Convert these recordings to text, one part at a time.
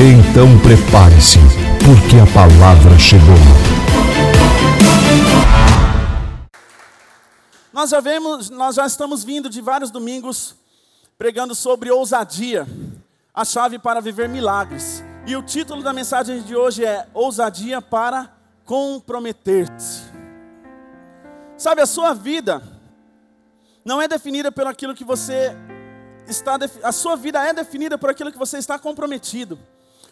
Então prepare-se, porque a palavra chegou. Nós já vemos, nós já estamos vindo de vários domingos pregando sobre ousadia, a chave para viver milagres. E o título da mensagem de hoje é Ousadia para comprometer-se. Sabe, a sua vida não é definida pelo aquilo que você está a sua vida é definida por aquilo que você está comprometido.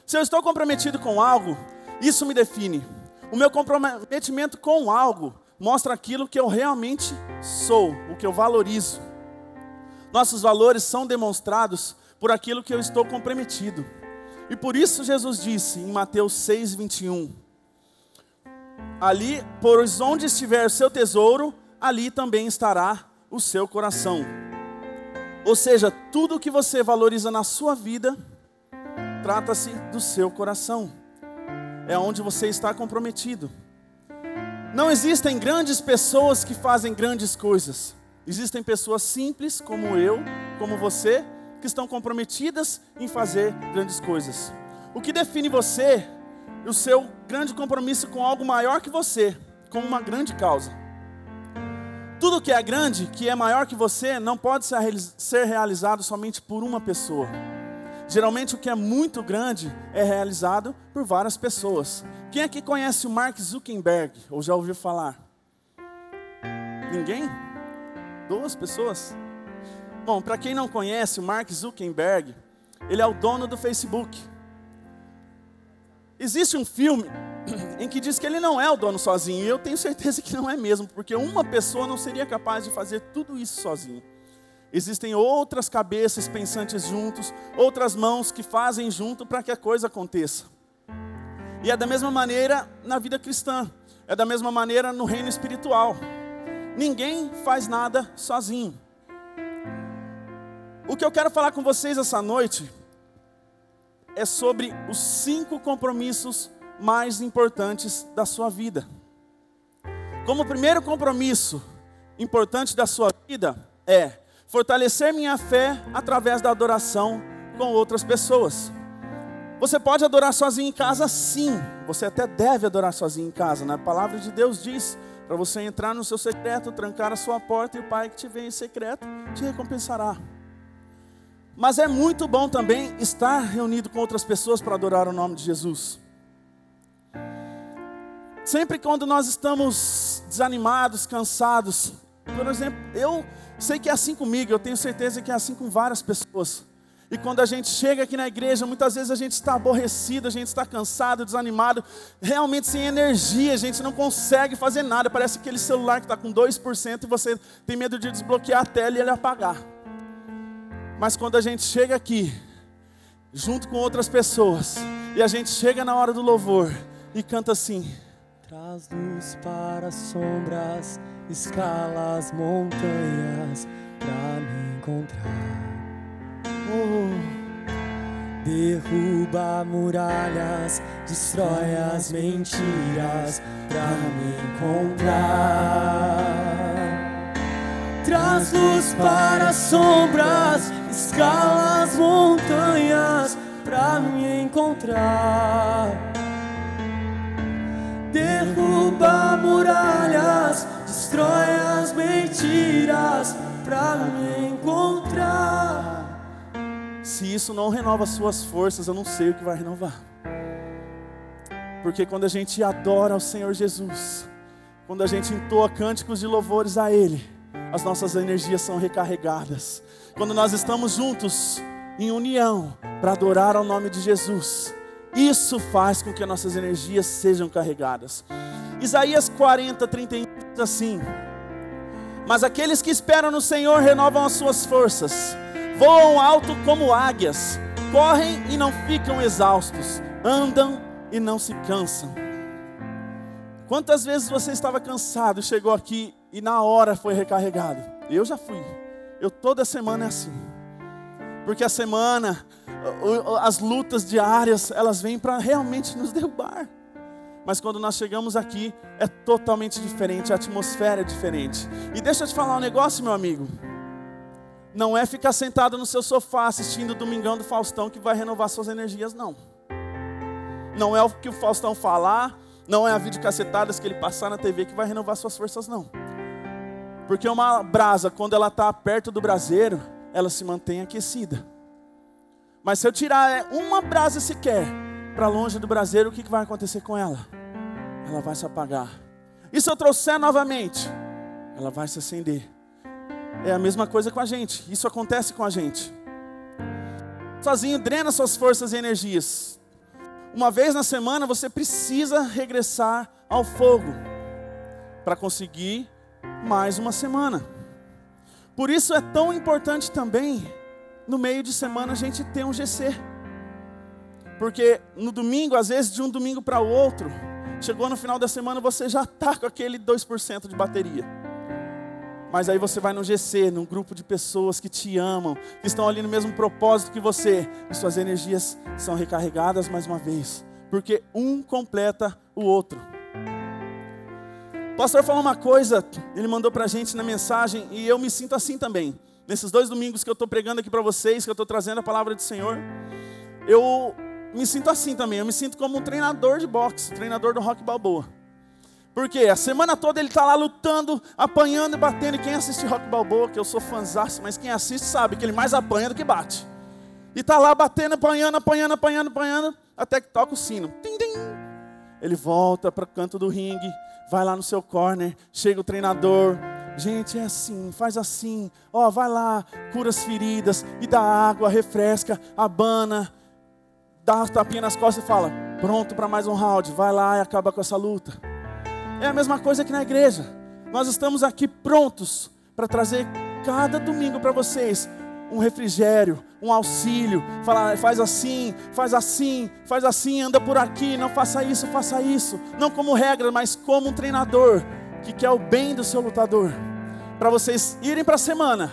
Se eu estou comprometido com algo, isso me define. O meu comprometimento com algo mostra aquilo que eu realmente sou, o que eu valorizo. Nossos valores são demonstrados por aquilo que eu estou comprometido. E por isso Jesus disse em Mateus 6, 21: Ali, pois onde estiver o seu tesouro, ali também estará o seu coração. Ou seja, tudo que você valoriza na sua vida, trata-se do seu coração. É onde você está comprometido. Não existem grandes pessoas que fazem grandes coisas. Existem pessoas simples, como eu, como você, que estão comprometidas em fazer grandes coisas. O que define você, o seu grande compromisso com algo maior que você, com uma grande causa. Tudo que é grande, que é maior que você, não pode ser realizado somente por uma pessoa. Geralmente o que é muito grande é realizado por várias pessoas. Quem aqui conhece o Mark Zuckerberg? Ou já ouviu falar? Ninguém? Duas pessoas? Bom, para quem não conhece, o Mark Zuckerberg, ele é o dono do Facebook. Existe um filme em que diz que ele não é o dono sozinho, e eu tenho certeza que não é mesmo, porque uma pessoa não seria capaz de fazer tudo isso sozinho. Existem outras cabeças pensantes juntos, outras mãos que fazem junto para que a coisa aconteça. E é da mesma maneira na vida cristã, é da mesma maneira no reino espiritual. Ninguém faz nada sozinho. O que eu quero falar com vocês essa noite é sobre os cinco compromissos mais importantes da sua vida. Como primeiro compromisso importante da sua vida é fortalecer minha fé através da adoração com outras pessoas. Você pode adorar sozinho em casa, sim. Você até deve adorar sozinho em casa. Né? palavra de Deus diz para você entrar no seu secreto, trancar a sua porta e o Pai que te vê em secreto te recompensará. Mas é muito bom também estar reunido com outras pessoas para adorar o nome de Jesus. Sempre quando nós estamos desanimados, cansados, por exemplo, eu sei que é assim comigo, eu tenho certeza que é assim com várias pessoas. E quando a gente chega aqui na igreja, muitas vezes a gente está aborrecido, a gente está cansado, desanimado, realmente sem energia, a gente não consegue fazer nada. Parece aquele celular que está com 2% e você tem medo de desbloquear a tela e ele apagar. Mas quando a gente chega aqui, junto com outras pessoas, e a gente chega na hora do louvor e canta assim: Traz luz para as sombras escala as montanhas pra me encontrar. Oh. Derruba muralhas, destrói as mentiras pra me encontrar. Traz luz para as sombras, escala as montanhas pra me encontrar. Derruba muralhas, destrói as mentiras para me encontrar. Se isso não renova suas forças, eu não sei o que vai renovar. Porque quando a gente adora ao Senhor Jesus, quando a gente entoa cânticos de louvores a Ele, as nossas energias são recarregadas. Quando nós estamos juntos, em união, para adorar ao nome de Jesus, isso faz com que as nossas energias sejam carregadas. Isaías 40, 31 diz assim: Mas aqueles que esperam no Senhor renovam as suas forças, voam alto como águias, correm e não ficam exaustos, andam e não se cansam. Quantas vezes você estava cansado chegou aqui e na hora foi recarregado? Eu já fui. Eu toda semana é assim. Porque a semana, as lutas diárias, elas vêm para realmente nos derrubar. Mas quando nós chegamos aqui, é totalmente diferente, a atmosfera é diferente. E deixa eu te falar um negócio, meu amigo. Não é ficar sentado no seu sofá assistindo o Domingão do Faustão que vai renovar suas energias, não. Não é o que o Faustão falar, não é a videocassetadas que ele passar na TV que vai renovar suas forças, não. Porque uma brasa, quando ela está perto do braseiro, ela se mantém aquecida. Mas se eu tirar é, uma brasa sequer para longe do braseiro, o que vai acontecer com ela? Ela vai se apagar. E se eu trouxer novamente? Ela vai se acender. É a mesma coisa com a gente. Isso acontece com a gente. Sozinho drena suas forças e energias. Uma vez na semana você precisa regressar ao fogo para conseguir mais uma semana. Por isso é tão importante também no meio de semana a gente ter um GC. Porque no domingo, às vezes de um domingo para o outro, chegou no final da semana você já está com aquele 2% de bateria. Mas aí você vai no GC, num grupo de pessoas que te amam, que estão ali no mesmo propósito que você, e suas energias são recarregadas mais uma vez, porque um completa o outro. O pastor falou uma coisa, ele mandou para a gente na mensagem, e eu me sinto assim também. Nesses dois domingos que eu estou pregando aqui para vocês, que eu estou trazendo a palavra do Senhor, eu me sinto assim também. Eu me sinto como um treinador de boxe, treinador do Rock Balboa. Porque a semana toda ele está lá lutando, apanhando e batendo. E quem assiste Rock Balboa, que eu sou fãzaço, mas quem assiste sabe que ele mais apanha do que bate. E está lá batendo, apanhando, apanhando, apanhando, apanhando, até que toca o sino. Tim, tim. Ele volta para o canto do ringue, vai lá no seu corner, chega o treinador. Gente, é assim, faz assim. Ó, vai lá, cura as feridas e dá água, refresca, abana, dá uma tapinha nas costas e fala: pronto para mais um round, vai lá e acaba com essa luta. É a mesma coisa que na igreja. Nós estamos aqui prontos para trazer cada domingo para vocês um refrigério, um auxílio, falar, faz assim, faz assim, faz assim, anda por aqui, não faça isso, faça isso, não como regra, mas como um treinador que quer o bem do seu lutador, para vocês irem para a semana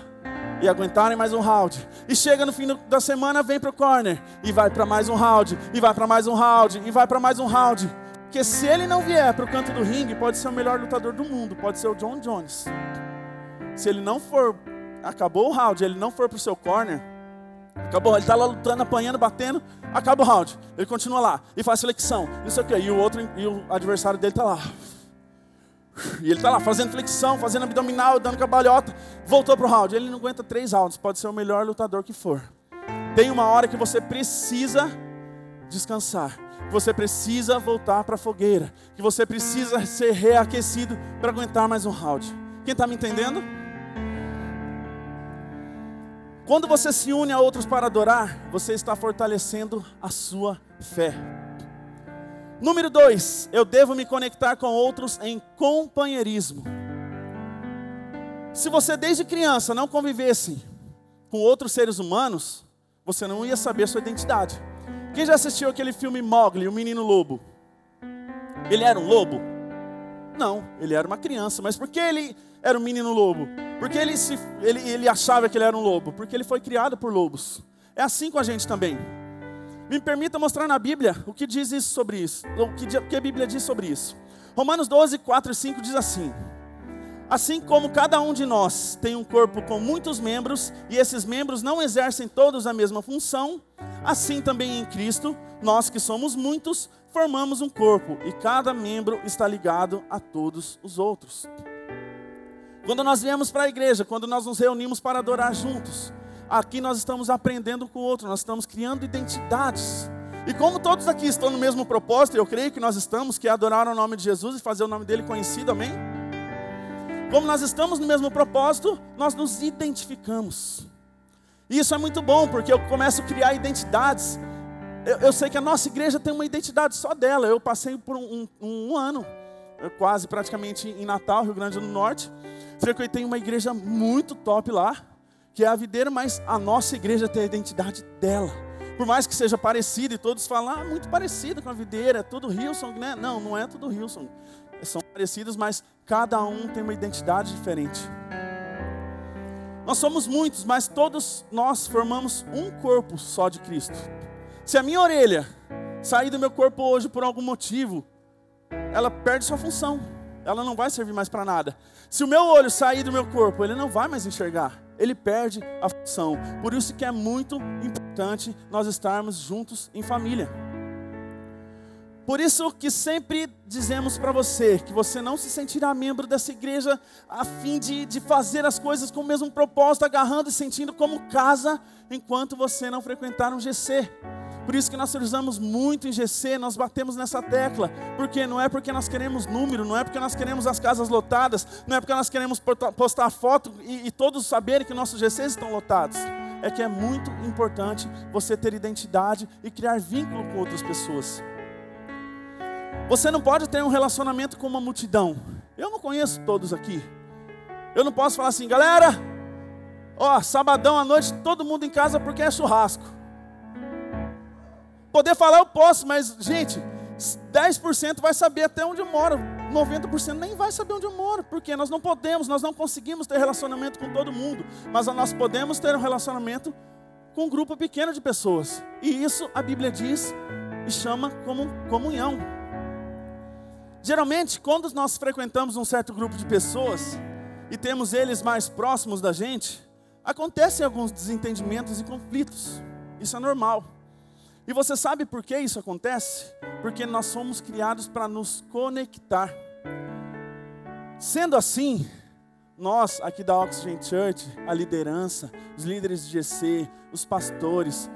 e aguentarem mais um round. E chega no fim da semana, vem para o corner e vai para mais um round, e vai para mais um round, e vai para mais um round. Porque se ele não vier para o canto do ringue, pode ser o melhor lutador do mundo, pode ser o John Jones. Se ele não for, acabou o round, ele não for para o seu corner, acabou, ele está lá lutando, apanhando, batendo, acaba o round. Ele continua lá e faz flexão, não sei o que, e o outro, e o adversário dele está lá. E ele está lá fazendo flexão, fazendo abdominal, dando cabalhota. Voltou para o round. Ele não aguenta três rounds. Pode ser o melhor lutador que for. Tem uma hora que você precisa descansar que você precisa voltar para a fogueira, que você precisa ser reaquecido para aguentar mais um round. Quem está me entendendo? Quando você se une a outros para adorar, você está fortalecendo a sua fé. Número dois, eu devo me conectar com outros em companheirismo. Se você desde criança não convivesse com outros seres humanos, você não ia saber sua identidade. Quem já assistiu aquele filme Mowgli, o menino lobo? Ele era um lobo? Não, ele era uma criança. Mas por que ele era um menino lobo? Porque ele, se, ele, ele achava que ele era um lobo? Porque ele foi criado por lobos. É assim com a gente também. Me permita mostrar na Bíblia o que diz isso sobre isso. O que, o que a Bíblia diz sobre isso. Romanos 12, 4 e 5 diz assim: Assim como cada um de nós tem um corpo com muitos membros, e esses membros não exercem todos a mesma função, Assim também em Cristo, nós que somos muitos, formamos um corpo e cada membro está ligado a todos os outros. Quando nós viemos para a igreja, quando nós nos reunimos para adorar juntos, aqui nós estamos aprendendo com o outro, nós estamos criando identidades. E como todos aqui estão no mesmo propósito, eu creio que nós estamos, que é adorar o nome de Jesus e fazer o nome dele conhecido, amém? Como nós estamos no mesmo propósito, nós nos identificamos. E isso é muito bom, porque eu começo a criar identidades. Eu, eu, sei que a nossa igreja tem uma identidade só dela. Eu passei por um, um, um ano, quase praticamente em Natal, Rio Grande do Norte. Frequentei uma igreja muito top lá, que é a Videira, mas a nossa igreja tem a identidade dela. Por mais que seja parecido e todos falam, ah, muito parecido com a videira, é tudo Hillsong, né? Não, não é tudo Hillsong. São parecidos, mas cada um tem uma identidade diferente. Nós somos muitos, mas todos nós formamos um corpo só de Cristo. Se a minha orelha sair do meu corpo hoje por algum motivo, ela perde sua função. Ela não vai servir mais para nada. Se o meu olho sair do meu corpo, ele não vai mais enxergar. Ele perde a função. Por isso que é muito importante nós estarmos juntos em família. Por isso que sempre dizemos para você que você não se sentirá membro dessa igreja a fim de, de fazer as coisas com o mesmo propósito, agarrando e sentindo como casa, enquanto você não frequentar um GC. Por isso que nós usamos muito em GC, nós batemos nessa tecla. Porque não é porque nós queremos número, não é porque nós queremos as casas lotadas, não é porque nós queremos postar foto e, e todos saberem que nossos GCs estão lotados. É que é muito importante você ter identidade e criar vínculo com outras pessoas. Você não pode ter um relacionamento com uma multidão. Eu não conheço todos aqui. Eu não posso falar assim, galera, ó, sabadão à noite, todo mundo em casa porque é churrasco. Poder falar eu posso, mas, gente, 10% vai saber até onde eu moro, 90% nem vai saber onde eu moro, porque nós não podemos, nós não conseguimos ter relacionamento com todo mundo, mas nós podemos ter um relacionamento com um grupo pequeno de pessoas, e isso a Bíblia diz e chama como comunhão. Geralmente, quando nós frequentamos um certo grupo de pessoas e temos eles mais próximos da gente, acontecem alguns desentendimentos e conflitos, isso é normal. E você sabe por que isso acontece? Porque nós somos criados para nos conectar. Sendo assim, nós aqui da Oxygen Church, a liderança, os líderes de GC, os pastores,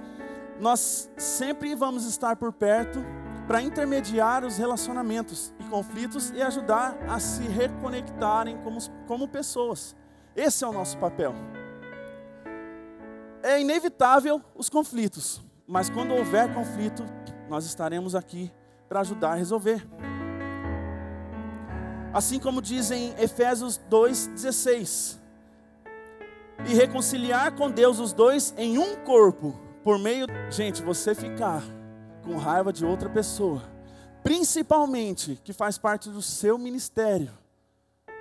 nós sempre vamos estar por perto para intermediar os relacionamentos conflitos e ajudar a se reconectarem como, como pessoas. Esse é o nosso papel. É inevitável os conflitos, mas quando houver conflito, nós estaremos aqui para ajudar a resolver. Assim como diz em Efésios 2,16: E reconciliar com Deus os dois em um corpo, por meio. Gente, você ficar com raiva de outra pessoa, principalmente que faz parte do seu ministério,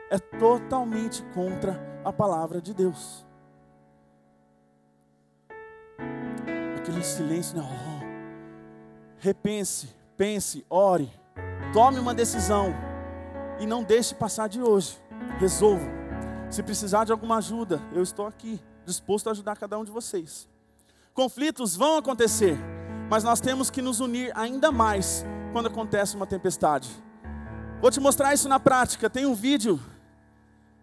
é totalmente contra a palavra de Deus. aquele silêncio, não. Repense, pense, ore, tome uma decisão e não deixe passar de hoje. Resolva. Se precisar de alguma ajuda, eu estou aqui, disposto a ajudar cada um de vocês. Conflitos vão acontecer, mas nós temos que nos unir ainda mais quando acontece uma tempestade. Vou te mostrar isso na prática. Tem um vídeo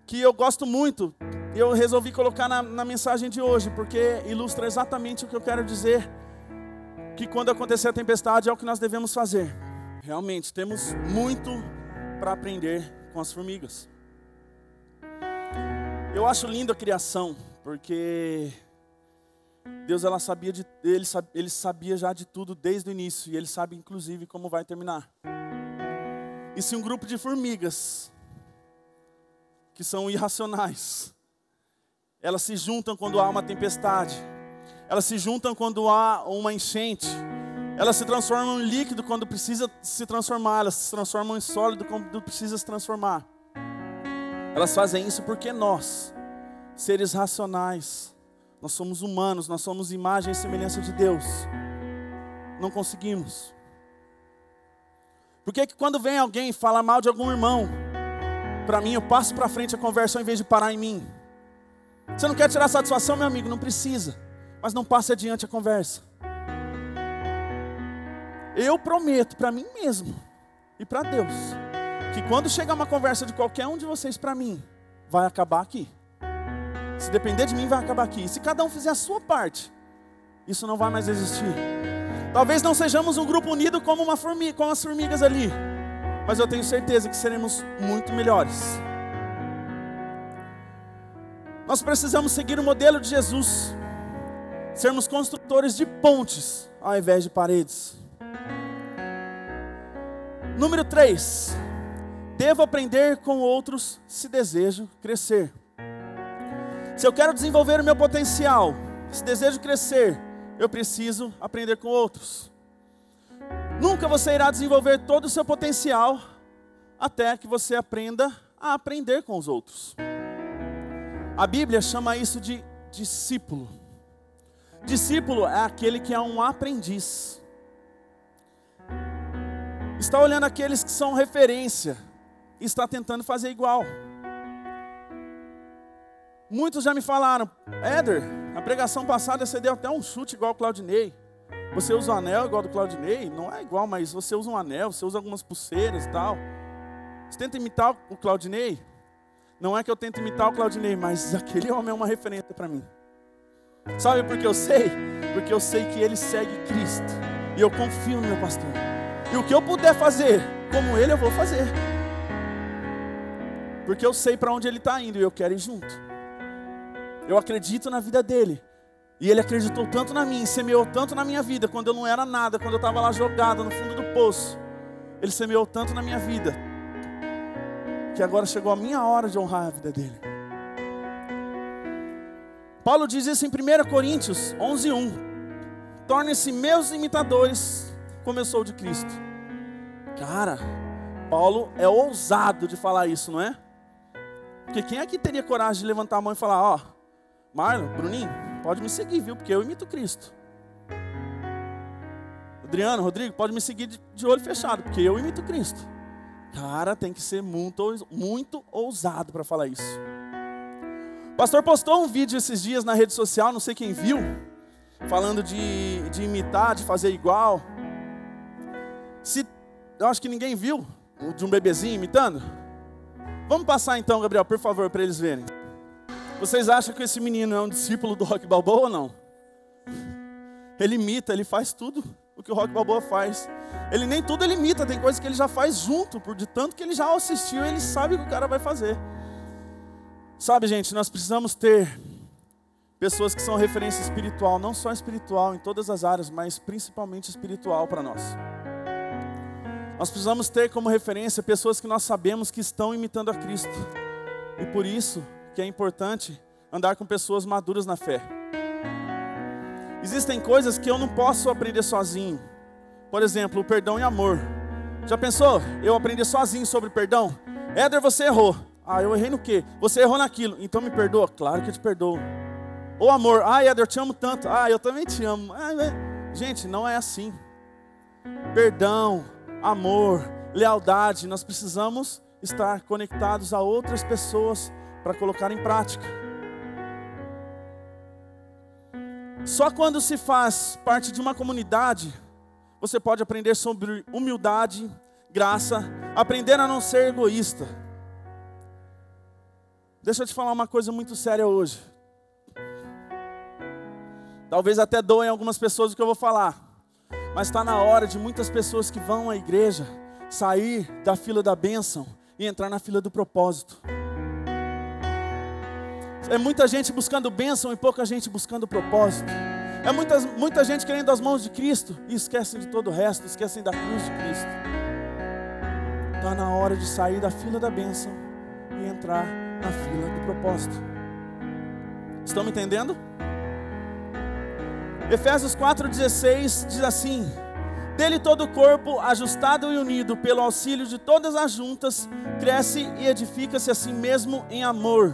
que eu gosto muito, eu resolvi colocar na, na, mensagem de hoje, porque ilustra exatamente o que eu quero dizer. Que quando acontecer a tempestade é o que nós devemos fazer. Realmente, temos muito para aprender com as formigas. Eu acho lindo a criação, porque Deus ela sabia de, ele, ele sabia já de tudo desde o início, e Ele sabe inclusive como vai terminar. E se um grupo de formigas, que são irracionais, elas se juntam quando há uma tempestade. Elas se juntam quando há uma enchente. Elas se transformam em líquido quando precisa se transformar. Elas se transformam em sólido quando precisa se transformar. Elas fazem isso porque nós, seres racionais, nós somos humanos, nós somos imagem e semelhança de Deus. Não conseguimos. Por que, que quando vem alguém falar mal de algum irmão, para mim eu passo para frente a conversa ao invés de parar em mim? Você não quer tirar satisfação, meu amigo? Não precisa. Mas não passe adiante a conversa. Eu prometo para mim mesmo e para Deus que quando chegar uma conversa de qualquer um de vocês para mim, vai acabar aqui. Se depender de mim, vai acabar aqui. E se cada um fizer a sua parte, isso não vai mais existir. Talvez não sejamos um grupo unido como, uma formiga, como as formigas ali, mas eu tenho certeza que seremos muito melhores. Nós precisamos seguir o modelo de Jesus, sermos construtores de pontes ao invés de paredes. Número 3. Devo aprender com outros se desejo crescer. Se eu quero desenvolver o meu potencial, se desejo crescer, eu preciso aprender com outros. Nunca você irá desenvolver todo o seu potencial até que você aprenda a aprender com os outros. A Bíblia chama isso de discípulo. Discípulo é aquele que é um aprendiz. Está olhando aqueles que são referência e está tentando fazer igual. Muitos já me falaram, Éder, a pregação passada você deu até um chute igual o Claudinei. Você usa um anel igual do Claudinei? Não é igual, mas você usa um anel, você usa algumas pulseiras e tal. Você tenta imitar o Claudinei? Não é que eu tento imitar o Claudinei, mas aquele homem é uma referência para mim. Sabe por que eu sei? Porque eu sei que ele segue Cristo. E eu confio no meu pastor. E o que eu puder fazer como ele, eu vou fazer. Porque eu sei para onde ele está indo e eu quero ir junto. Eu acredito na vida dele. E ele acreditou tanto na mim, semeou tanto na minha vida, quando eu não era nada, quando eu estava lá jogado no fundo do poço. Ele semeou tanto na minha vida, que agora chegou a minha hora de honrar a vida dele. Paulo diz isso em 1 Coríntios 11, 1. Tornem-se meus imitadores, como eu sou de Cristo. Cara, Paulo é ousado de falar isso, não é? Porque quem aqui teria coragem de levantar a mão e falar: Ó, oh, Marlon, Bruninho, pode me seguir, viu? Porque eu imito Cristo. Adriano, Rodrigo, pode me seguir de, olho fechado, porque eu imito Cristo. Cara, tem que ser muito, muito ousado para falar isso. O pastor postou um vídeo esses dias na rede social, não sei quem viu, falando de, de imitar, de fazer igual. Se, eu acho que ninguém viu, de um bebezinho imitando. Vamos passar então, Gabriel, por favor, para eles verem. Vocês acham que esse menino é um discípulo do Rock Balboa ou não? Ele imita, ele faz tudo o que o Rock Balboa faz. Ele nem tudo ele imita, tem coisas que ele já faz junto, por de tanto que ele já assistiu, ele sabe o que o cara vai fazer. Sabe, gente, nós precisamos ter pessoas que são referência espiritual, não só espiritual em todas as áreas, mas principalmente espiritual para nós. Nós precisamos ter como referência pessoas que nós sabemos que estão imitando a Cristo. E por isso que é importante andar com pessoas maduras na fé. Existem coisas que eu não posso aprender sozinho. Por exemplo, o perdão e amor. Já pensou? Eu aprender sozinho sobre perdão? Éder, você errou. Ah, eu errei no quê? Você errou naquilo. Então me perdoa? Claro que eu te perdoo. Ou amor. Ah, Éder, eu te amo tanto. Ah, eu também te amo. Ah, gente, não é assim. Perdão, amor, lealdade. Nós precisamos estar conectados a outras pessoas para colocar em prática. Só quando se faz parte de uma comunidade, você pode aprender sobre humildade, graça, aprender a não ser egoísta. Deixa eu te falar uma coisa muito séria hoje. Talvez até doem algumas pessoas o que eu vou falar. Mas está na hora de muitas pessoas que vão à igreja sair da fila da bênção e entrar na fila do propósito. É muita gente buscando bênção e pouca gente buscando propósito. É muita, muita gente querendo as mãos de Cristo e esquecem de todo o resto, esquecem da cruz de Cristo. Está na hora de sair da fila da bênção e entrar na fila do propósito. Estão me entendendo? Efésios 4,16 diz assim: Dele todo o corpo, ajustado e unido pelo auxílio de todas as juntas, cresce e edifica-se a si mesmo em amor,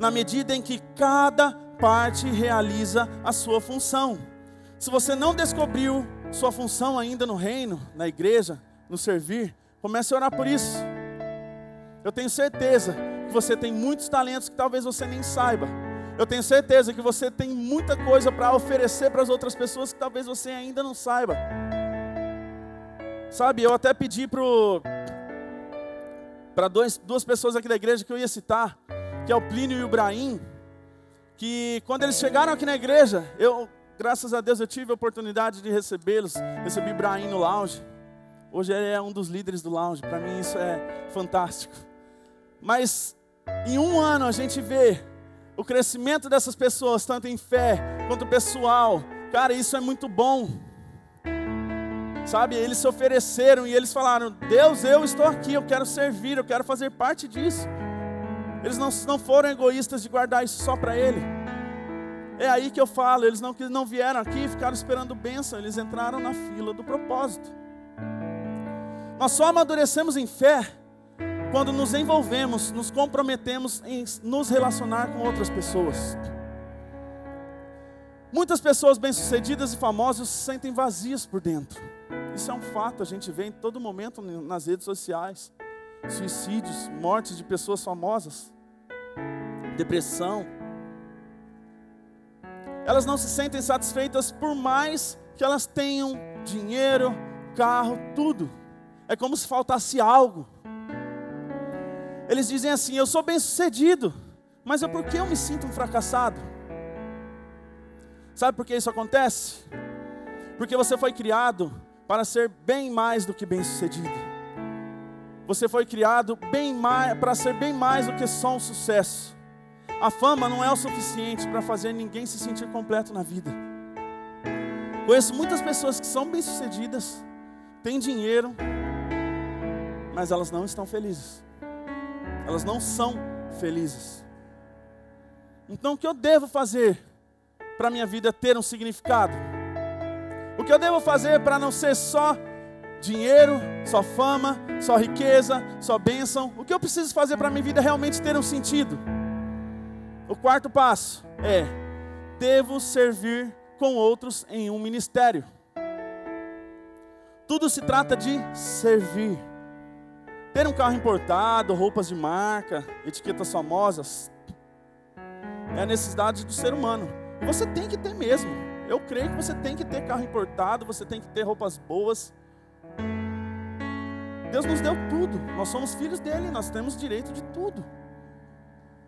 na medida em que cada parte realiza a sua função. Se você não descobriu sua função ainda no reino, na igreja, no servir, comece a orar por isso. Eu tenho certeza que você tem muitos talentos que talvez você nem saiba. Eu tenho certeza que você tem muita coisa para oferecer para as outras pessoas que talvez você ainda não saiba. Sabe, eu até pedi para duas pessoas aqui da igreja que eu ia citar, que é o Plínio e o Braim, que quando eles chegaram aqui na igreja, eu, graças a Deus, eu tive a oportunidade de recebê-los. Recebi Braim no lounge. Hoje ele é um dos líderes do lounge. Para mim isso é fantástico. Mas em um ano a gente vê o crescimento dessas pessoas, tanto em fé quanto pessoal. Cara, isso é muito bom. Sabe, eles se ofereceram e eles falaram: Deus, eu estou aqui, eu quero servir, eu quero fazer parte disso. Eles não, não foram egoístas de guardar isso só para Ele. É aí que eu falo, eles não, não vieram aqui e ficaram esperando bênção, eles entraram na fila do propósito. Nós só amadurecemos em fé quando nos envolvemos, nos comprometemos em nos relacionar com outras pessoas. Muitas pessoas bem-sucedidas e famosas se sentem vazias por dentro. Isso é um fato, a gente vê em todo momento nas redes sociais. Suicídios, mortes de pessoas famosas, depressão. Elas não se sentem satisfeitas por mais que elas tenham dinheiro, carro, tudo. É como se faltasse algo. Eles dizem assim: Eu sou bem-sucedido, mas é porque eu me sinto um fracassado. Sabe por que isso acontece? Porque você foi criado para ser bem mais do que bem-sucedido. Você foi criado bem mais para ser bem mais do que só um sucesso. A fama não é o suficiente para fazer ninguém se sentir completo na vida. Conheço muitas pessoas que são bem-sucedidas, têm dinheiro, mas elas não estão felizes elas não são felizes. Então o que eu devo fazer para minha vida ter um significado? O que eu devo fazer para não ser só dinheiro, só fama, só riqueza, só bênção? O que eu preciso fazer para a minha vida realmente ter um sentido? O quarto passo é: devo servir com outros em um ministério. Tudo se trata de servir. Ter um carro importado, roupas de marca, etiquetas famosas, é a necessidade do ser humano. Você tem que ter mesmo. Eu creio que você tem que ter carro importado, você tem que ter roupas boas. Deus nos deu tudo. Nós somos filhos dele, nós temos direito de tudo.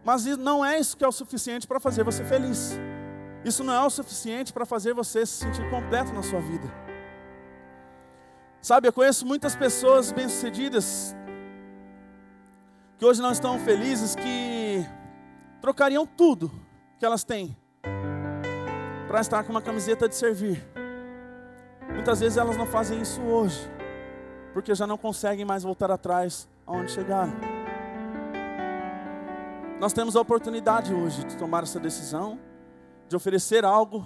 Mas não é isso que é o suficiente para fazer você feliz. Isso não é o suficiente para fazer você se sentir completo na sua vida. Sabe, eu conheço muitas pessoas bem-sucedidas que hoje não estão felizes, que trocariam tudo que elas têm para estar com uma camiseta de servir. Muitas vezes elas não fazem isso hoje, porque já não conseguem mais voltar atrás aonde chegaram. Nós temos a oportunidade hoje de tomar essa decisão, de oferecer algo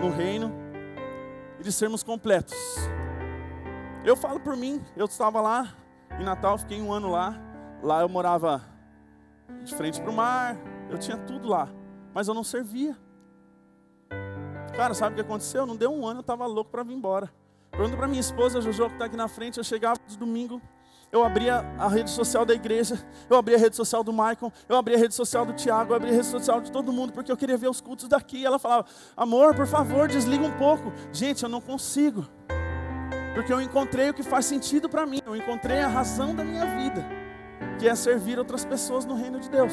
no reino e de sermos completos. Eu falo por mim, eu estava lá em Natal, fiquei um ano lá. Lá eu morava de frente para o mar, eu tinha tudo lá, mas eu não servia. Cara, sabe o que aconteceu? Não deu um ano, eu estava louco para vir embora. Pergunto para minha esposa, Jojo, que está aqui na frente, eu chegava de domingo, eu abria a rede social da igreja, eu abria a rede social do Michael, eu abria a rede social do Tiago, eu abria a rede social de todo mundo, porque eu queria ver os cultos daqui. E ela falava, amor, por favor, desliga um pouco. Gente, eu não consigo, porque eu encontrei o que faz sentido para mim, eu encontrei a razão da minha vida que é servir outras pessoas no reino de Deus.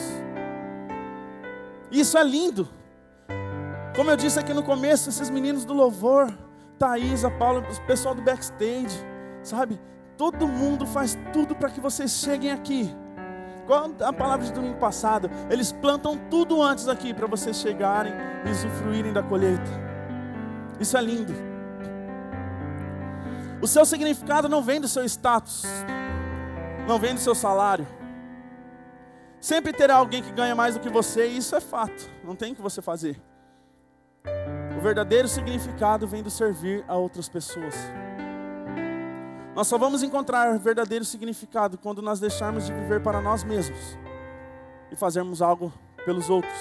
Isso é lindo. Como eu disse aqui no começo, esses meninos do louvor, Thaís, a Paula, o pessoal do backstage, sabe? Todo mundo faz tudo para que vocês cheguem aqui. Qual a palavra de domingo passado? Eles plantam tudo antes aqui para vocês chegarem e usufruírem da colheita. Isso é lindo. O seu significado não vem do seu status não vem do seu salário. Sempre terá alguém que ganha mais do que você, e isso é fato, não tem o que você fazer. Verdadeiro significado vem do servir a outras pessoas. Nós só vamos encontrar verdadeiro significado quando nós deixarmos de viver para nós mesmos e fazermos algo pelos outros.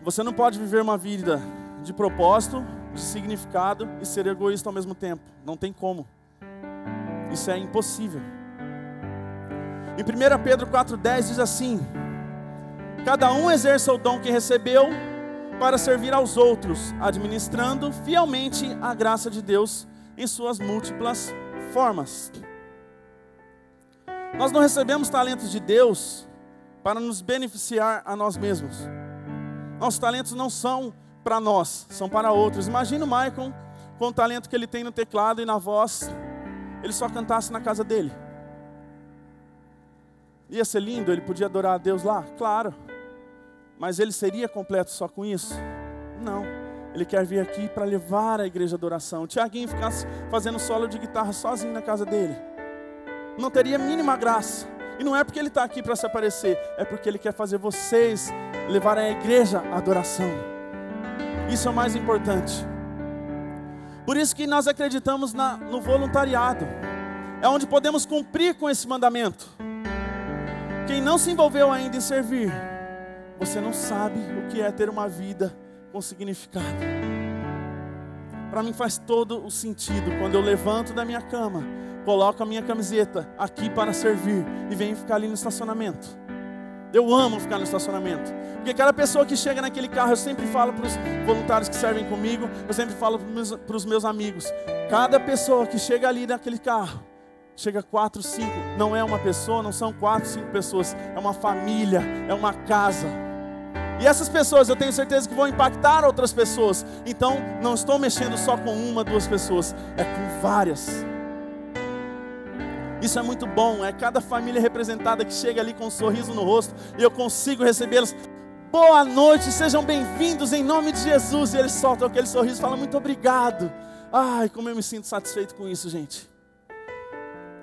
Você não pode viver uma vida de propósito, de significado e ser egoísta ao mesmo tempo. Não tem como. Isso é impossível. Em 1 Pedro 4,10 diz assim: Cada um exerça o dom que recebeu para servir aos outros, administrando fielmente a graça de Deus em suas múltiplas formas. Nós não recebemos talentos de Deus para nos beneficiar a nós mesmos. Nossos talentos não são para nós, são para outros. Imagina o Michael com o talento que ele tem no teclado e na voz ele só cantasse na casa dele. Ia ser lindo, ele podia adorar a Deus lá? Claro. Mas ele seria completo só com isso? Não. Ele quer vir aqui para levar a igreja à adoração. Tiaguinho ficasse fazendo solo de guitarra sozinho na casa dele. Não teria mínima graça. E não é porque ele está aqui para se aparecer, é porque ele quer fazer vocês levar à igreja a adoração. Isso é o mais importante. Por isso que nós acreditamos na, no voluntariado. É onde podemos cumprir com esse mandamento. Quem não se envolveu ainda em servir, você não sabe o que é ter uma vida com significado. Para mim faz todo o sentido quando eu levanto da minha cama, coloco a minha camiseta aqui para servir e venho ficar ali no estacionamento. Eu amo ficar no estacionamento. Porque cada pessoa que chega naquele carro, eu sempre falo para os voluntários que servem comigo, eu sempre falo para os meus, amigos. Cada pessoa que chega ali naquele carro, chega quatro, cinco, não é uma pessoa, não são quatro, cinco pessoas, é uma família, é uma casa. E essas pessoas eu tenho certeza que vão impactar outras pessoas. Então, não estou mexendo só com uma, duas pessoas, é com várias. Isso é muito bom, é cada família representada que chega ali com um sorriso no rosto e eu consigo recebê-los. Boa noite, sejam bem-vindos em nome de Jesus. E eles soltam aquele sorriso e falam muito obrigado. Ai, como eu me sinto satisfeito com isso, gente.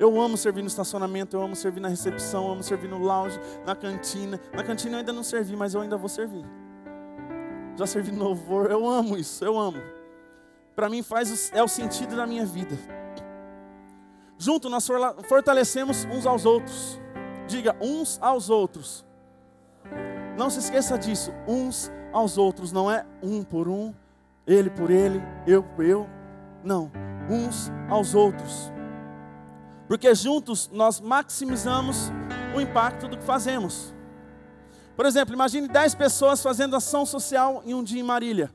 Eu amo servir no estacionamento, eu amo servir na recepção, eu amo servir no lounge, na cantina. Na cantina eu ainda não servi, mas eu ainda vou servir. Já servi no louvor, eu amo isso, eu amo. Para mim faz é o sentido da minha vida. Junto nós fortalecemos uns aos outros. Diga uns aos outros. Não se esqueça disso, uns aos outros, não é um por um, ele por ele, eu por eu. Não, uns aos outros. Porque juntos nós maximizamos o impacto do que fazemos. Por exemplo, imagine 10 pessoas fazendo ação social em um dia em Marília.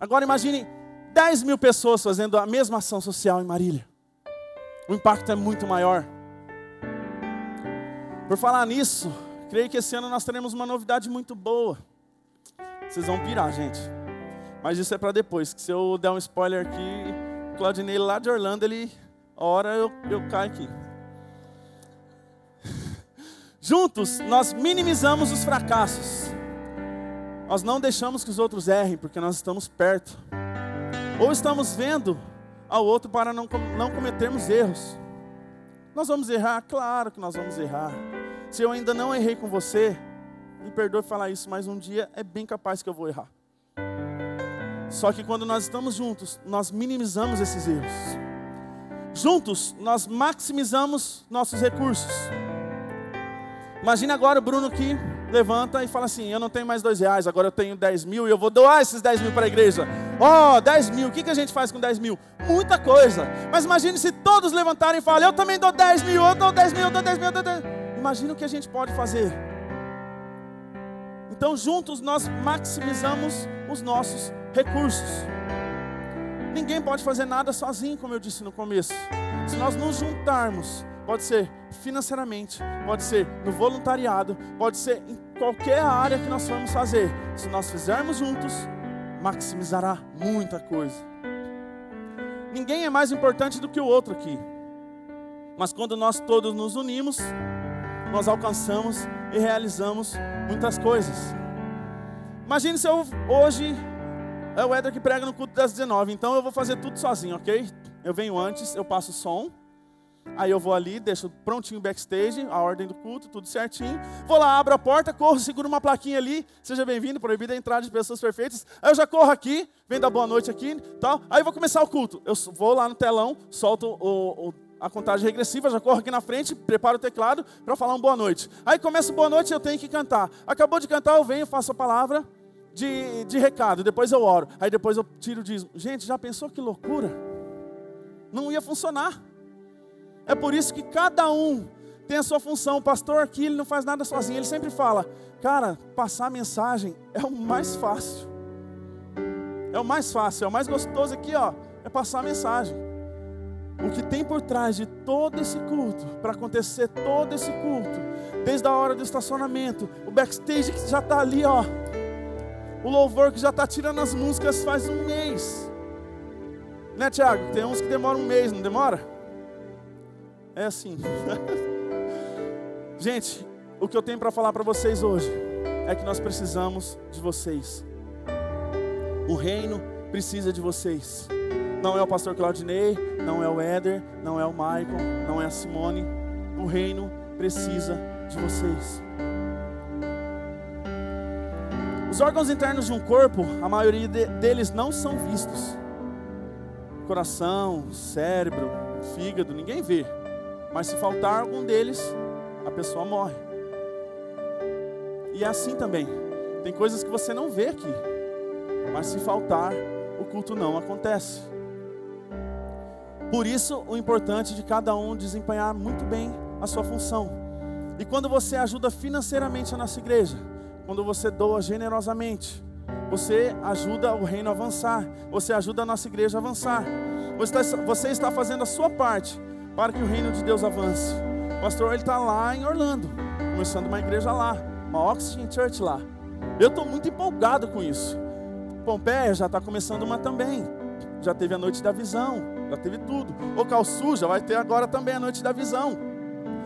Agora imagine 10 mil pessoas fazendo a mesma ação social em Marília o impacto é muito maior. Por falar nisso, creio que esse ano nós teremos uma novidade muito boa. Vocês vão pirar, gente. Mas isso é para depois, que se eu der um spoiler aqui, Claudinei lá de Orlando, ele, a hora eu, eu caio aqui. Juntos, nós minimizamos os fracassos. Nós não deixamos que os outros errem, porque nós estamos perto. Ou estamos vendo ao outro para não, não cometermos erros. Nós vamos errar? Claro que nós vamos errar. Se eu ainda não errei com você, me perdoe falar isso, mas um dia é bem capaz que eu vou errar. Só que quando nós estamos juntos, nós minimizamos esses erros. Juntos, nós maximizamos nossos recursos. Imagina agora o Bruno que levanta e fala assim: Eu não tenho mais dois reais, agora eu tenho dez mil e eu vou doar esses dez mil para a igreja. Ó, oh, 10 mil, o que, que a gente faz com 10 mil? Muita coisa. Mas imagine se todos levantarem e falarem: Eu também dou 10 mil, eu dou 10 mil, eu dou 10 mil, eu dou 10 mil. Imagina o que a gente pode fazer. Então, juntos nós maximizamos os nossos recursos. Ninguém pode fazer nada sozinho, como eu disse no começo. Se nós nos juntarmos, pode ser financeiramente, pode ser no voluntariado, pode ser em qualquer área que nós formos fazer. Se nós fizermos juntos, maximizará muita coisa. Ninguém é mais importante do que o outro aqui. Mas quando nós todos nos unimos, nós alcançamos e realizamos muitas coisas. Imagine se eu hoje é o Éder que prega no culto das 19, então eu vou fazer tudo sozinho, ok? Eu venho antes, eu passo som, Aí eu vou ali, deixo prontinho o backstage, a ordem do culto, tudo certinho. Vou lá, abro a porta, corro, seguro uma plaquinha ali. Seja bem-vindo, proibida a entrada de pessoas perfeitas. Aí eu já corro aqui, vem dar boa noite aqui, tal. Aí eu vou começar o culto. Eu vou lá no telão, solto o, o, a contagem regressiva, já corro aqui na frente, preparo o teclado para falar um boa noite. Aí começa o boa noite, eu tenho que cantar. Acabou de cantar, eu venho, faço a palavra de, de recado. Depois eu oro. Aí depois eu tiro o dízimo. Gente, já pensou que loucura? Não ia funcionar. É por isso que cada um tem a sua função. O pastor aqui, ele não faz nada sozinho. Ele sempre fala, cara, passar a mensagem é o mais fácil. É o mais fácil, é o mais gostoso aqui, ó, é passar a mensagem. O que tem por trás de todo esse culto, para acontecer todo esse culto, desde a hora do estacionamento, o backstage que já está ali, ó, o louvor que já está tirando as músicas faz um mês. Né, Tiago? Tem uns que demoram um mês, não demora? É assim. Gente, o que eu tenho para falar para vocês hoje é que nós precisamos de vocês. O reino precisa de vocês. Não é o pastor Claudinei, não é o Éder, não é o Michael, não é a Simone. O reino precisa de vocês. Os órgãos internos de um corpo, a maioria de, deles não são vistos. Coração, cérebro, fígado, ninguém vê. Mas se faltar algum deles, a pessoa morre. E é assim também. Tem coisas que você não vê aqui. Mas se faltar, o culto não acontece. Por isso, o importante de cada um desempenhar muito bem a sua função. E quando você ajuda financeiramente a nossa igreja, quando você doa generosamente, você ajuda o reino a avançar, você ajuda a nossa igreja a avançar. Você está, você está fazendo a sua parte para que o reino de Deus avance. O pastor ele está lá em Orlando, começando uma igreja lá, uma Oxygen Church lá. Eu estou muito empolgado com isso. Pompeia já está começando uma também. Já teve a noite da visão, já teve tudo. O Calçu já vai ter agora também a noite da visão.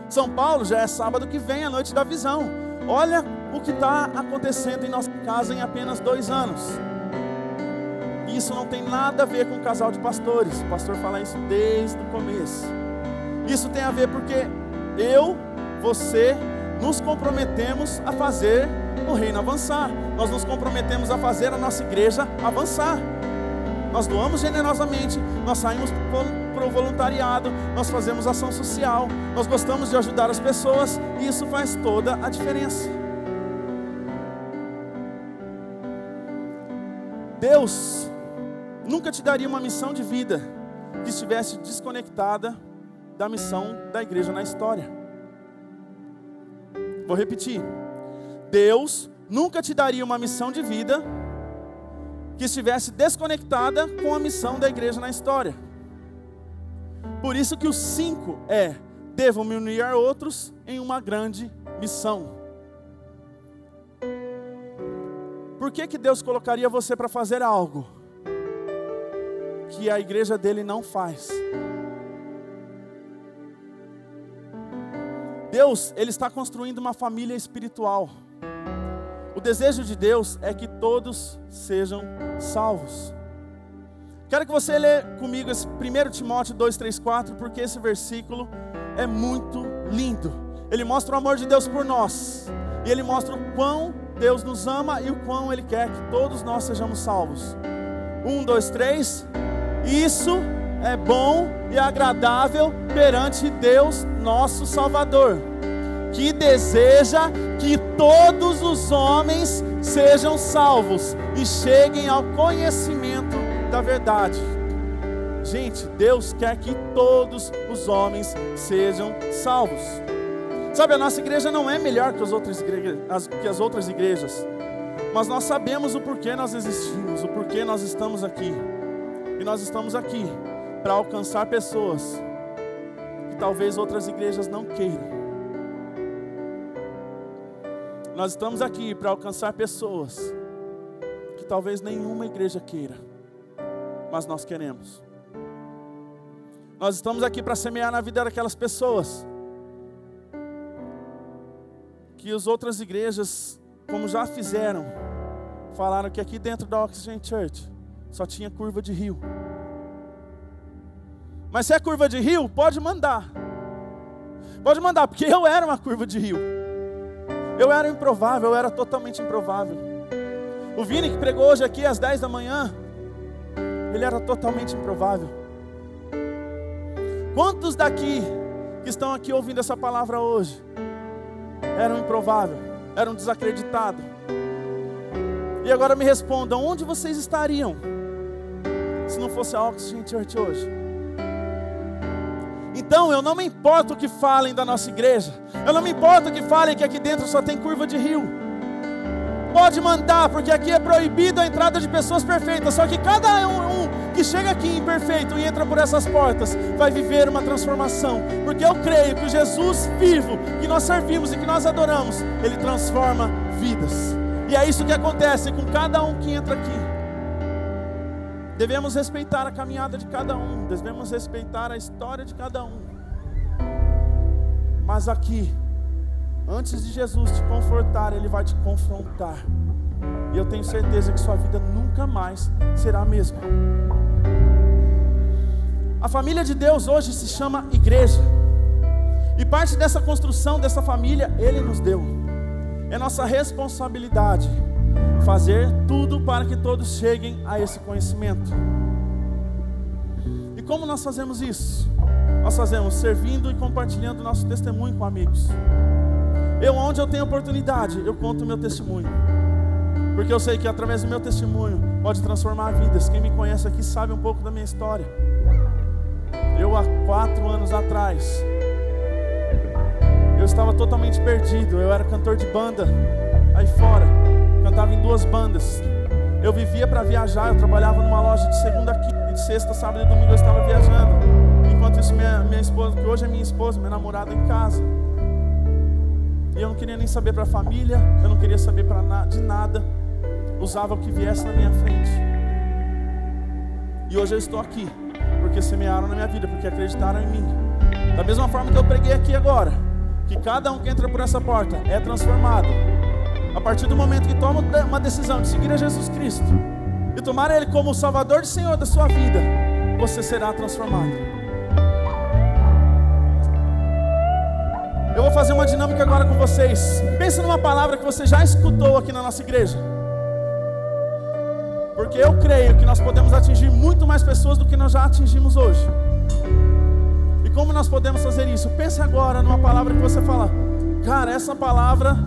São Paulo já é sábado que vem a noite da visão. Olha o que está acontecendo em nossa casa em apenas dois anos. Isso não tem nada a ver com o casal de pastores. O pastor fala isso desde o começo. Isso tem a ver porque eu, você, nos comprometemos a fazer o reino avançar. Nós nos comprometemos a fazer a nossa igreja avançar. Nós doamos generosamente, nós saímos para o voluntariado, nós fazemos ação social, nós gostamos de ajudar as pessoas e isso faz toda a diferença. Deus nunca te daria uma missão de vida que estivesse desconectada da missão da igreja na história. Vou repetir. Deus nunca te daria uma missão de vida que estivesse desconectada com a missão da igreja na história. Por isso que o 5 é: devo me unir a outros em uma grande missão. Por que, que Deus colocaria você para fazer algo que a igreja dele não faz? Deus, ele está construindo uma família espiritual. O desejo de Deus é que todos sejam salvos. Quero que você lê comigo esse 1 Timóteo 2, 3, 4, porque esse versículo é muito lindo. Ele mostra o amor de Deus por nós. E ele mostra o quão Deus nos ama e o quão Ele quer que todos nós sejamos salvos. Um, dois, três. Isso é bom e agradável perante Deus, nosso Salvador, que deseja que todos os homens sejam salvos e cheguem ao conhecimento da verdade. Gente, Deus quer que todos os homens sejam salvos. Sabe, a nossa igreja não é melhor que as outras igrejas, as, que as outras igrejas. Mas nós sabemos o porquê nós existimos, o porquê nós estamos aqui. E nós estamos aqui para alcançar pessoas que talvez outras igrejas não queiram. Nós estamos aqui para alcançar pessoas que talvez nenhuma igreja queira, mas nós queremos. Nós estamos aqui para semear na vida daquelas pessoas que as outras igrejas, como já fizeram, falaram que aqui dentro da Oxygen Church só tinha curva de rio. Mas se é curva de rio, pode mandar. Pode mandar, porque eu era uma curva de rio. Eu era improvável, eu era totalmente improvável. O Vini que pregou hoje aqui às 10 da manhã, ele era totalmente improvável. Quantos daqui que estão aqui ouvindo essa palavra hoje eram improvável, eram desacreditados. E agora me respondam, onde vocês estariam se não fosse a Oxygen Church hoje? Então eu não me importo o que falem da nossa igreja, eu não me importo o que falem que aqui dentro só tem curva de rio. Pode mandar, porque aqui é proibido a entrada de pessoas perfeitas. Só que cada um, um que chega aqui imperfeito e entra por essas portas vai viver uma transformação. Porque eu creio que o Jesus vivo, que nós servimos e que nós adoramos, ele transforma vidas. E é isso que acontece com cada um que entra aqui. Devemos respeitar a caminhada de cada um, devemos respeitar a história de cada um. Mas aqui, Antes de Jesus te confortar, Ele vai te confrontar. E eu tenho certeza que sua vida nunca mais será a mesma. A família de Deus hoje se chama igreja. E parte dessa construção dessa família Ele nos deu. É nossa responsabilidade fazer tudo para que todos cheguem a esse conhecimento. E como nós fazemos isso? Nós fazemos servindo e compartilhando nosso testemunho com amigos. Eu, onde eu tenho oportunidade, eu conto o meu testemunho. Porque eu sei que através do meu testemunho pode transformar vidas. Quem me conhece aqui sabe um pouco da minha história. Eu, há quatro anos atrás, eu estava totalmente perdido. Eu era cantor de banda aí fora, cantava em duas bandas. Eu vivia para viajar, eu trabalhava numa loja de segunda quinta, de sexta, sábado e domingo eu estava viajando. Enquanto isso, minha, minha esposa, que hoje é minha esposa, minha namorada em casa. E eu não queria nem saber para a família, eu não queria saber para na, de nada. Usava o que viesse na minha frente. E hoje eu estou aqui, porque semearam na minha vida, porque acreditaram em mim. Da mesma forma que eu preguei aqui agora, que cada um que entra por essa porta é transformado. A partir do momento que toma uma decisão de seguir a Jesus Cristo e tomar Ele como o Salvador e Senhor da sua vida, você será transformado. Eu vou fazer uma dinâmica agora com vocês. Pense numa palavra que você já escutou aqui na nossa igreja. Porque eu creio que nós podemos atingir muito mais pessoas do que nós já atingimos hoje. E como nós podemos fazer isso? Pense agora numa palavra que você fala, cara, essa palavra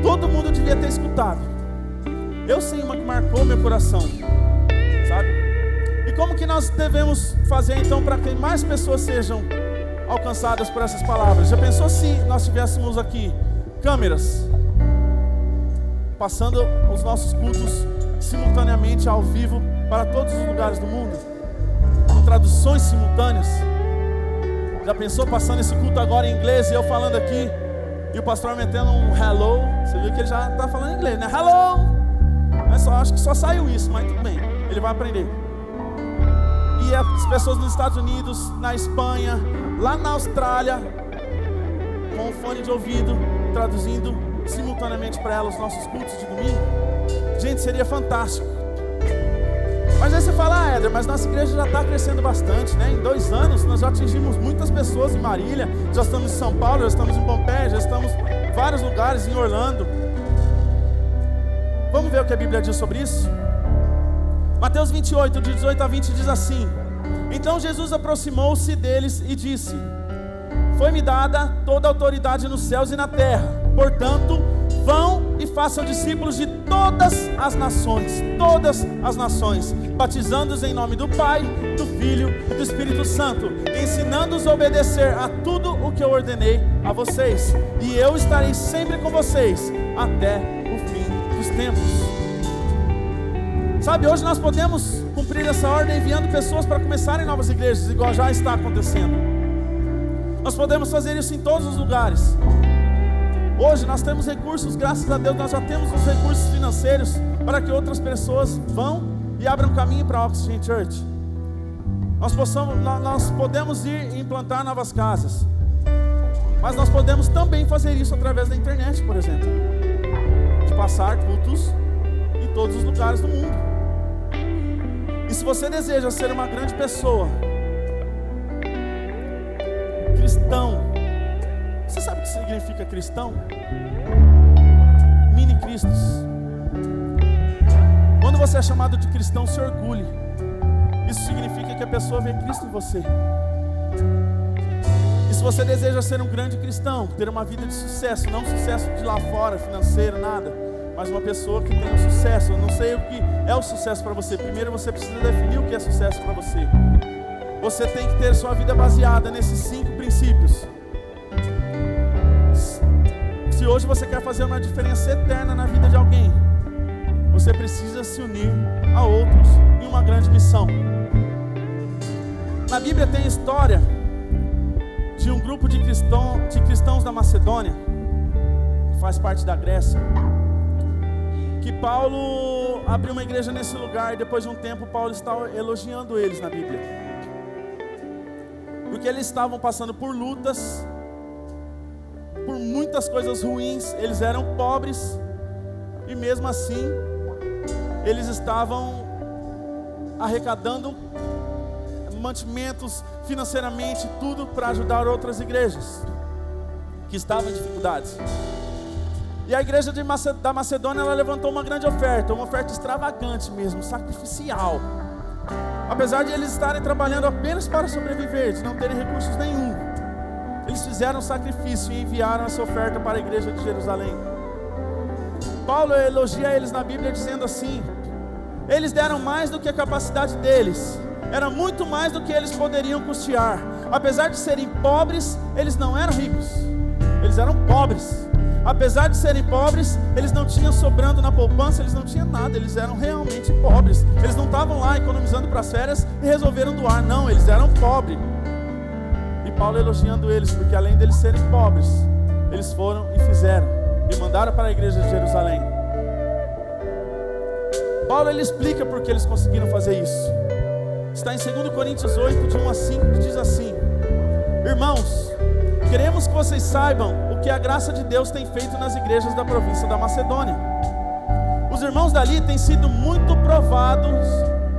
todo mundo devia ter escutado. Eu sei uma que marcou meu coração, sabe? E como que nós devemos fazer então para que mais pessoas sejam alcançadas por essas palavras. Já pensou se nós tivéssemos aqui câmeras passando os nossos cultos simultaneamente ao vivo para todos os lugares do mundo, com traduções simultâneas? Já pensou passando esse culto agora em inglês e eu falando aqui e o pastor metendo um hello? Você viu que ele já está falando inglês, né? Hello! Mas só acho que só saiu isso, mas tudo bem, ele vai aprender. E as pessoas nos Estados Unidos, na Espanha, lá na Austrália, com o fone de ouvido, traduzindo simultaneamente para ela os nossos cultos de domingo. Gente, seria fantástico. Mas aí você fala, ah, Éder, mas nossa igreja já está crescendo bastante, né? Em dois anos nós já atingimos muitas pessoas em Marília, já estamos em São Paulo, já estamos em Pompeia, já estamos em vários lugares, em Orlando. Vamos ver o que a Bíblia diz sobre isso? Mateus 28, de 18 a 20 diz assim: então Jesus aproximou-se deles e disse: Foi-me dada toda a autoridade nos céus e na terra. Portanto, vão e façam discípulos de todas as nações, todas as nações, batizando-os em nome do Pai, do Filho e do Espírito Santo, ensinando-os a obedecer a tudo o que eu ordenei a vocês. E eu estarei sempre com vocês até o fim dos tempos. Sabe, hoje nós podemos cumprir essa ordem enviando pessoas para começarem novas igrejas, igual já está acontecendo. Nós podemos fazer isso em todos os lugares. Hoje nós temos recursos, graças a Deus, nós já temos os recursos financeiros para que outras pessoas vão e abram caminho para a Oxygen Church. Nós, possamos, nós podemos ir e implantar novas casas. Mas nós podemos também fazer isso através da internet, por exemplo. De passar cultos em todos os lugares do mundo. E se você deseja ser uma grande pessoa, cristão, que significa cristão? Mini Cristos. Quando você é chamado de cristão, se orgulhe. Isso significa que a pessoa vê Cristo em você. E se você deseja ser um grande cristão, ter uma vida de sucesso, não sucesso de lá fora, financeiro, nada mas uma pessoa que tem um sucesso. Eu não sei o que é o sucesso para você. Primeiro você precisa definir o que é sucesso para você. Você tem que ter sua vida baseada nesses cinco princípios. Se hoje você quer fazer uma diferença eterna na vida de alguém, você precisa se unir a outros em uma grande missão. Na Bíblia tem a história de um grupo de, cristão, de cristãos da Macedônia, que faz parte da Grécia que Paulo abriu uma igreja nesse lugar e depois de um tempo Paulo está elogiando eles na Bíblia. Porque eles estavam passando por lutas, por muitas coisas ruins, eles eram pobres e mesmo assim eles estavam arrecadando mantimentos financeiramente, tudo para ajudar outras igrejas que estavam em dificuldades. E a igreja da Macedônia ela levantou uma grande oferta, uma oferta extravagante mesmo, sacrificial. Apesar de eles estarem trabalhando apenas para sobreviver, de não terem recursos nenhum, eles fizeram um sacrifício e enviaram essa oferta para a igreja de Jerusalém. Paulo elogia eles na Bíblia dizendo assim: eles deram mais do que a capacidade deles, era muito mais do que eles poderiam custear. Apesar de serem pobres, eles não eram ricos, eles eram pobres. Apesar de serem pobres, eles não tinham sobrando na poupança, eles não tinham nada, eles eram realmente pobres. Eles não estavam lá economizando para as férias e resolveram doar, não, eles eram pobres. E Paulo elogiando eles, porque além deles serem pobres, eles foram e fizeram, e mandaram para a igreja de Jerusalém. Paulo ele explica por que eles conseguiram fazer isso. Está em 2 Coríntios 8, de 1 a 5, que diz assim: Irmãos, queremos que vocês saibam que a graça de Deus tem feito nas igrejas da província da Macedônia. Os irmãos dali têm sido muito provados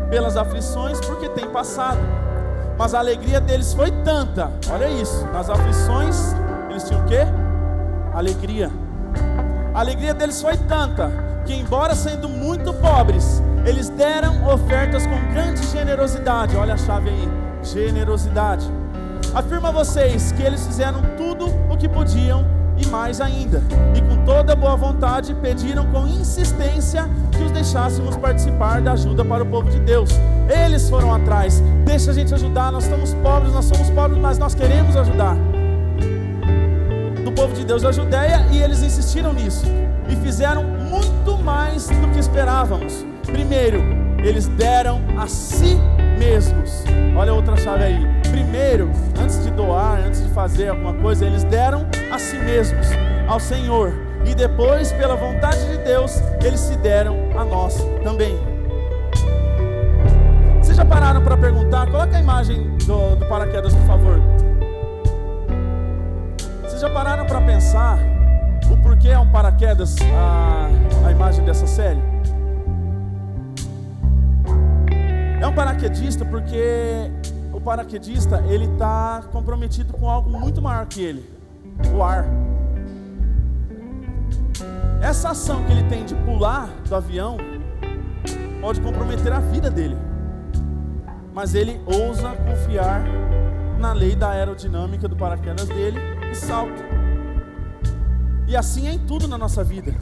pelas aflições porque têm passado, mas a alegria deles foi tanta, olha isso, nas aflições eles tinham o quê? Alegria. A alegria deles foi tanta que, embora sendo muito pobres, eles deram ofertas com grande generosidade. Olha a chave aí: generosidade. Afirma vocês que eles fizeram tudo o que podiam e mais ainda, e com toda boa vontade pediram com insistência que os deixássemos participar da ajuda para o povo de Deus. Eles foram atrás, deixa a gente ajudar, nós estamos pobres, nós somos pobres, mas nós queremos ajudar. Do povo de Deus da Judéia, e eles insistiram nisso, e fizeram muito mais do que esperávamos. Primeiro, eles deram a si mesmos. Olha outra chave aí. Primeiro, antes de doar, antes de fazer alguma coisa, eles deram a si mesmos, ao Senhor. E depois, pela vontade de Deus, eles se deram a nós também. Já pararam para perguntar? Coloca a imagem do, do paraquedas, por favor. Vocês já pararam para pensar o porquê é um paraquedas a, a imagem dessa série? É um paraquedista porque o paraquedista ele está comprometido com algo muito maior que ele, o ar. Essa ação que ele tem de pular do avião pode comprometer a vida dele, mas ele ousa confiar na lei da aerodinâmica do paraquedas dele e salta. E assim é em tudo na nossa vida.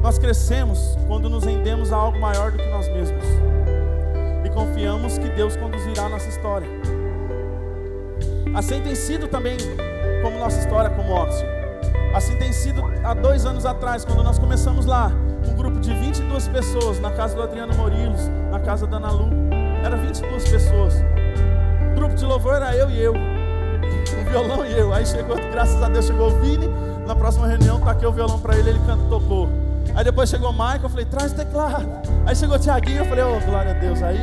Nós crescemos quando nos rendemos a algo maior do que nós mesmos e confiamos que Deus conduzirá a nossa história. Assim tem sido também como nossa história como Oxford. Assim tem sido há dois anos atrás, quando nós começamos lá, um grupo de 22 pessoas, na casa do Adriano Morilos, na casa da Ana Lu. Era 22 pessoas. O grupo de louvor era eu e eu. O violão e eu. Aí chegou, graças a Deus, chegou o Vini. Na próxima reunião, taquei o violão para ele, ele cantou, tocou. Aí depois chegou o Michael, eu falei, traz o teclado. Aí chegou o Tiaguinho, eu falei, oh, glória a Deus. Aí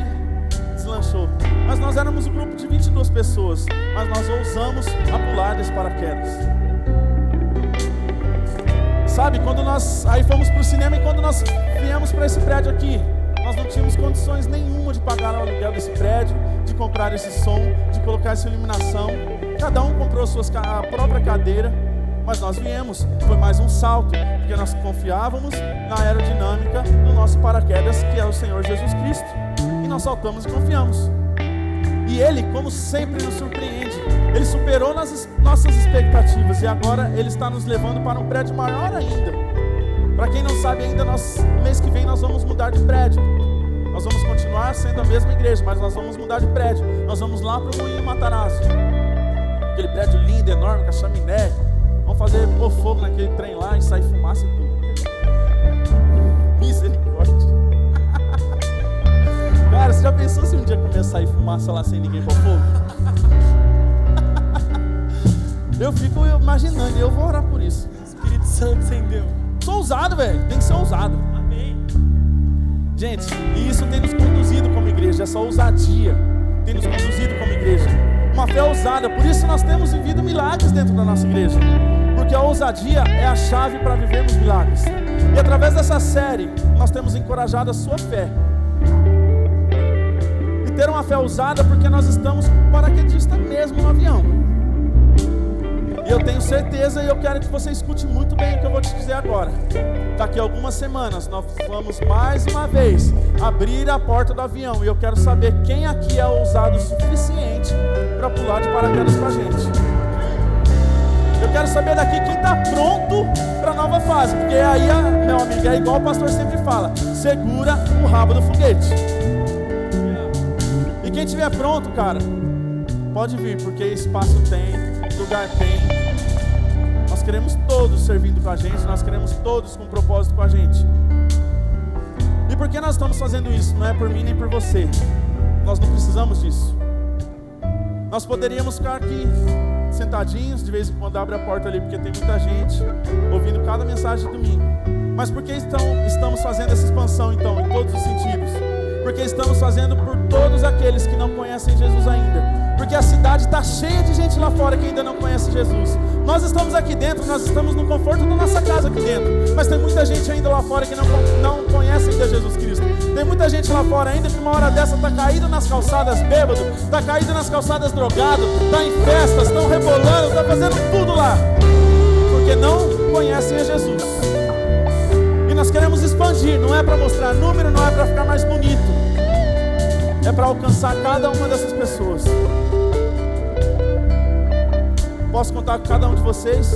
deslanchou. Mas nós éramos um grupo de 22 pessoas, mas nós ousamos a pular desse paraquedas. Sabe, quando nós aí fomos para o cinema e quando nós viemos para esse prédio aqui, nós não tínhamos condições nenhuma de pagar o aluguel desse prédio, de comprar esse som, de colocar essa iluminação. Cada um comprou a, sua, a própria cadeira mas nós viemos, foi mais um salto, porque nós confiávamos na aerodinâmica do nosso paraquedas, que é o Senhor Jesus Cristo. E nós saltamos e confiamos. E Ele, como sempre, nos surpreende. Ele superou nas nossas expectativas e agora Ele está nos levando para um prédio maior ainda. Para quem não sabe ainda, nós, mês que vem nós vamos mudar de prédio. Nós vamos continuar sendo a mesma igreja, mas nós vamos mudar de prédio. Nós vamos lá para o Moinho Matarazzo. Aquele prédio lindo, enorme, com a chaminé, Vamos fazer pôr fogo naquele trem lá e sair fumaça e tudo. Misericórdia. Cara, você já pensou se um dia começar a sair fumaça lá sem ninguém pôr fogo? Eu fico imaginando, e eu vou orar por isso. Espírito Santo acendeu. Sou ousado, velho. Tem que ser ousado. Amém. Gente, e isso tem nos conduzido como igreja, essa ousadia tem nos conduzido como igreja. Uma fé ousada, por isso nós temos vivido milagres dentro da nossa igreja porque a ousadia é a chave para vivermos milagres. E através dessa série, nós temos encorajado a sua fé. E ter uma fé ousada porque nós estamos paraquedista mesmo no avião. E eu tenho certeza e eu quero que você escute muito bem o que eu vou te dizer agora. Daqui a algumas semanas nós vamos mais uma vez abrir a porta do avião e eu quero saber quem aqui é ousado o suficiente para pular de paraquedas com a gente. Eu quero saber daqui quem está pronto para a nova fase, porque aí, meu amigo, é igual o pastor sempre fala: segura o rabo do foguete. E quem estiver pronto, cara, pode vir, porque espaço tem, lugar tem. Queremos todos servindo com a gente, nós queremos todos com propósito com a gente. E por que nós estamos fazendo isso? Não é por mim nem por você. Nós não precisamos disso. Nós poderíamos ficar aqui sentadinhos, de vez em quando abre a porta ali, porque tem muita gente ouvindo cada mensagem de domingo. Mas por que então, estamos fazendo essa expansão então, em todos os sentidos? Porque estamos fazendo por todos aqueles que não conhecem Jesus ainda porque a cidade está cheia de gente lá fora que ainda não conhece Jesus. Nós estamos aqui dentro, nós estamos no conforto da nossa casa aqui dentro, mas tem muita gente ainda lá fora que não, não conhece ainda Jesus Cristo. Tem muita gente lá fora ainda que uma hora dessa está caído nas calçadas bêbado, está caído nas calçadas drogado, está em festas, estão rebolando, está fazendo tudo lá, porque não conhecem a Jesus. E nós queremos expandir, não é para mostrar número, não é para ficar mais bonito, é para alcançar cada uma dessas pessoas. Posso contar com cada um de vocês?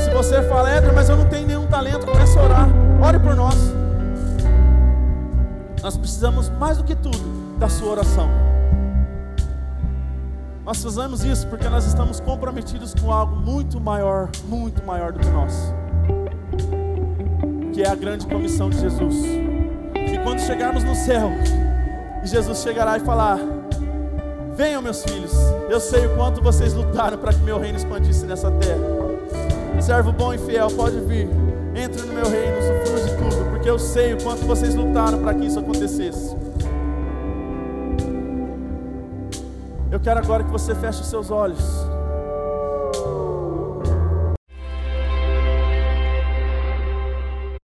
Se você fala, Éder, mas eu não tenho nenhum talento, comece a orar. Ore por nós. Nós precisamos mais do que tudo da sua oração. Nós fazemos isso porque nós estamos comprometidos com algo muito maior, muito maior do que nós. Que é a grande comissão de Jesus. E quando chegarmos no céu, Jesus chegará e falar: Venham, meus filhos, eu sei o quanto vocês lutaram para que meu reino expandisse nessa terra. Servo bom e fiel, pode vir. Entre no meu reino, usufrua de tudo, porque eu sei o quanto vocês lutaram para que isso acontecesse. Eu quero agora que você feche os seus olhos.